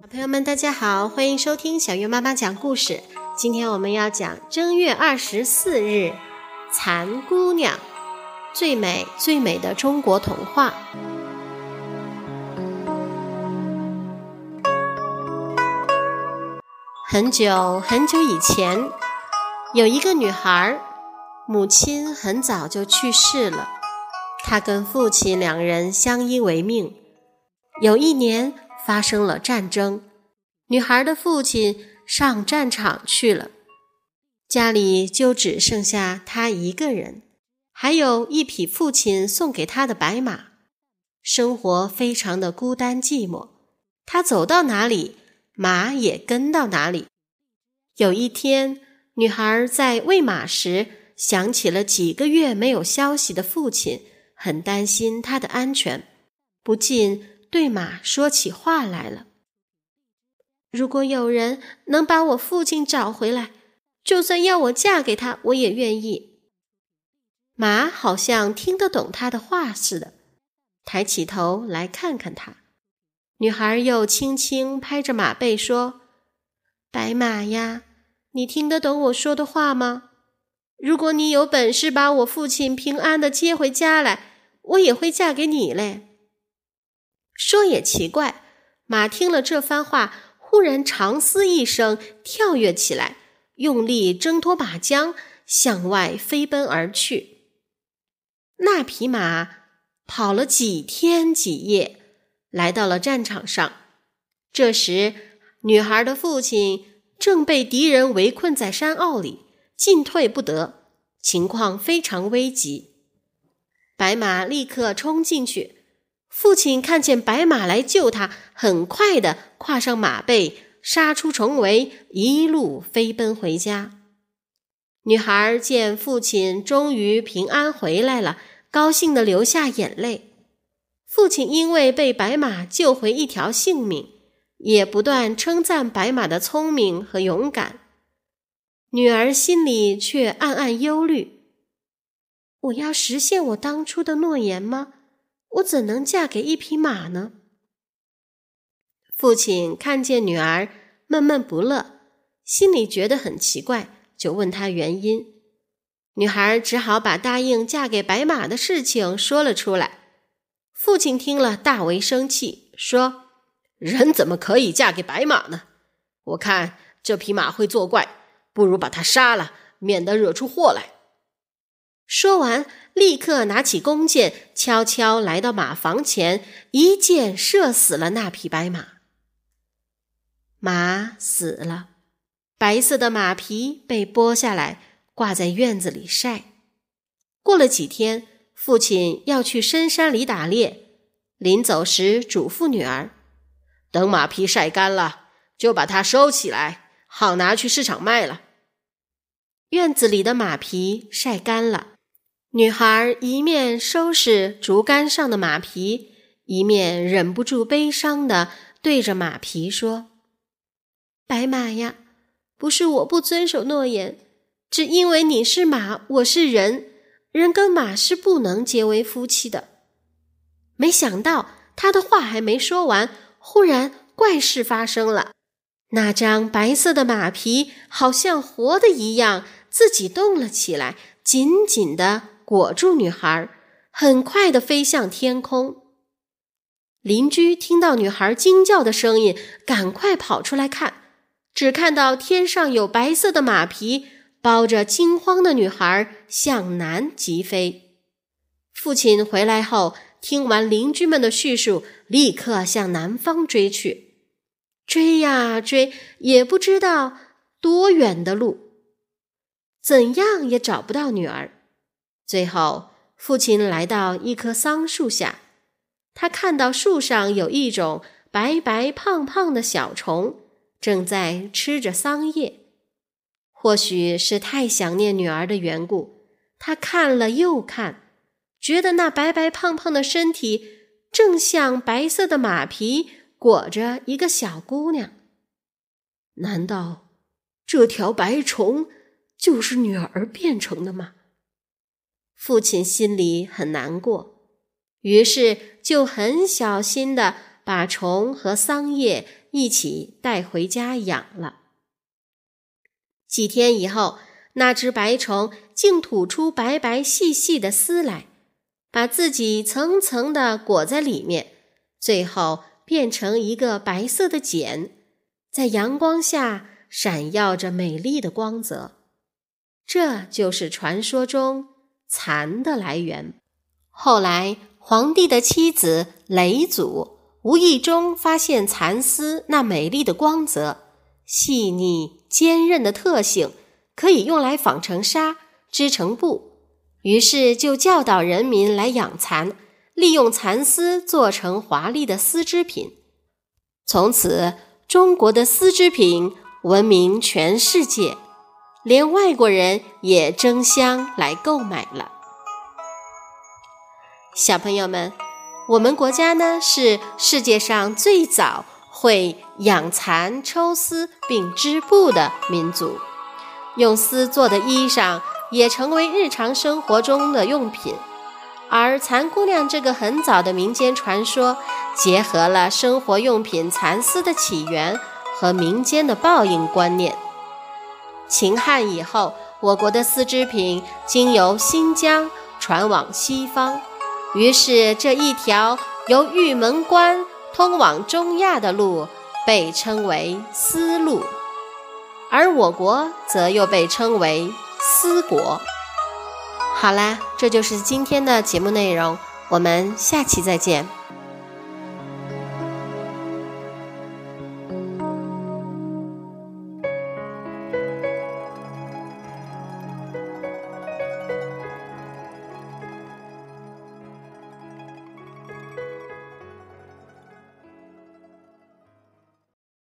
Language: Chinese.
小朋友们，大家好，欢迎收听小月妈妈讲故事。今天我们要讲正月二十四日，蚕姑娘，最美最美的中国童话。很久很久以前，有一个女孩，母亲很早就去世了，她跟父亲两人相依为命。有一年发生了战争，女孩的父亲上战场去了，家里就只剩下她一个人，还有一匹父亲送给她的白马，生活非常的孤单寂寞。她走到哪里？马也跟到哪里。有一天，女孩在喂马时想起了几个月没有消息的父亲，很担心他的安全，不禁对马说起话来了：“如果有人能把我父亲找回来，就算要我嫁给他，我也愿意。”马好像听得懂他的话似的，抬起头来看看他。女孩又轻轻拍着马背说：“白马呀，你听得懂我说的话吗？如果你有本事把我父亲平安的接回家来，我也会嫁给你嘞。”说也奇怪，马听了这番话，忽然长嘶一声，跳跃起来，用力挣脱马缰，向外飞奔而去。那匹马跑了几天几夜。来到了战场上，这时女孩的父亲正被敌人围困在山坳里，进退不得，情况非常危急。白马立刻冲进去，父亲看见白马来救他，很快的跨上马背，杀出重围，一路飞奔回家。女孩见父亲终于平安回来了，高兴的流下眼泪。父亲因为被白马救回一条性命，也不断称赞白马的聪明和勇敢。女儿心里却暗暗忧虑：我要实现我当初的诺言吗？我怎能嫁给一匹马呢？父亲看见女儿闷闷不乐，心里觉得很奇怪，就问她原因。女孩只好把答应嫁给白马的事情说了出来。父亲听了，大为生气，说：“人怎么可以嫁给白马呢？我看这匹马会作怪，不如把它杀了，免得惹出祸来。”说完，立刻拿起弓箭，悄悄来到马房前，一箭射死了那匹白马。马死了，白色的马皮被剥下来，挂在院子里晒。过了几天。父亲要去深山里打猎，临走时嘱咐女儿：“等马皮晒干了，就把它收起来，好拿去市场卖了。”院子里的马皮晒干了，女孩一面收拾竹竿上的马皮，一面忍不住悲伤的对着马皮说：“白马呀，不是我不遵守诺言，只因为你是马，我是人。”人跟马是不能结为夫妻的。没想到他的话还没说完，忽然怪事发生了。那张白色的马皮好像活的一样，自己动了起来，紧紧的裹住女孩，很快的飞向天空。邻居听到女孩惊叫的声音，赶快跑出来看，只看到天上有白色的马皮。包着惊慌的女孩向南疾飞。父亲回来后，听完邻居们的叙述，立刻向南方追去。追呀追，也不知道多远的路，怎样也找不到女儿。最后，父亲来到一棵桑树下，他看到树上有一种白白胖胖的小虫，正在吃着桑叶。或许是太想念女儿的缘故，他看了又看，觉得那白白胖胖的身体正像白色的马皮裹着一个小姑娘。难道这条白虫就是女儿变成的吗？父亲心里很难过，于是就很小心的把虫和桑叶一起带回家养了。几天以后，那只白虫竟吐出白白细细的丝来，把自己层层的裹在里面，最后变成一个白色的茧，在阳光下闪耀着美丽的光泽。这就是传说中蚕的来源。后来，皇帝的妻子嫘祖无意中发现蚕丝那美丽的光泽、细腻。坚韧的特性可以用来纺成纱、织成布，于是就教导人民来养蚕，利用蚕丝做成华丽的丝织品。从此，中国的丝织品闻名全世界，连外国人也争相来购买了。小朋友们，我们国家呢是世界上最早。会养蚕、抽丝并织布的民族，用丝做的衣裳也成为日常生活中的用品。而蚕姑娘这个很早的民间传说，结合了生活用品蚕丝的起源和民间的报应观念。秦汉以后，我国的丝织品经由新疆传往西方，于是这一条由玉门关。通往中亚的路被称为丝路，而我国则又被称为丝国。好啦，这就是今天的节目内容，我们下期再见。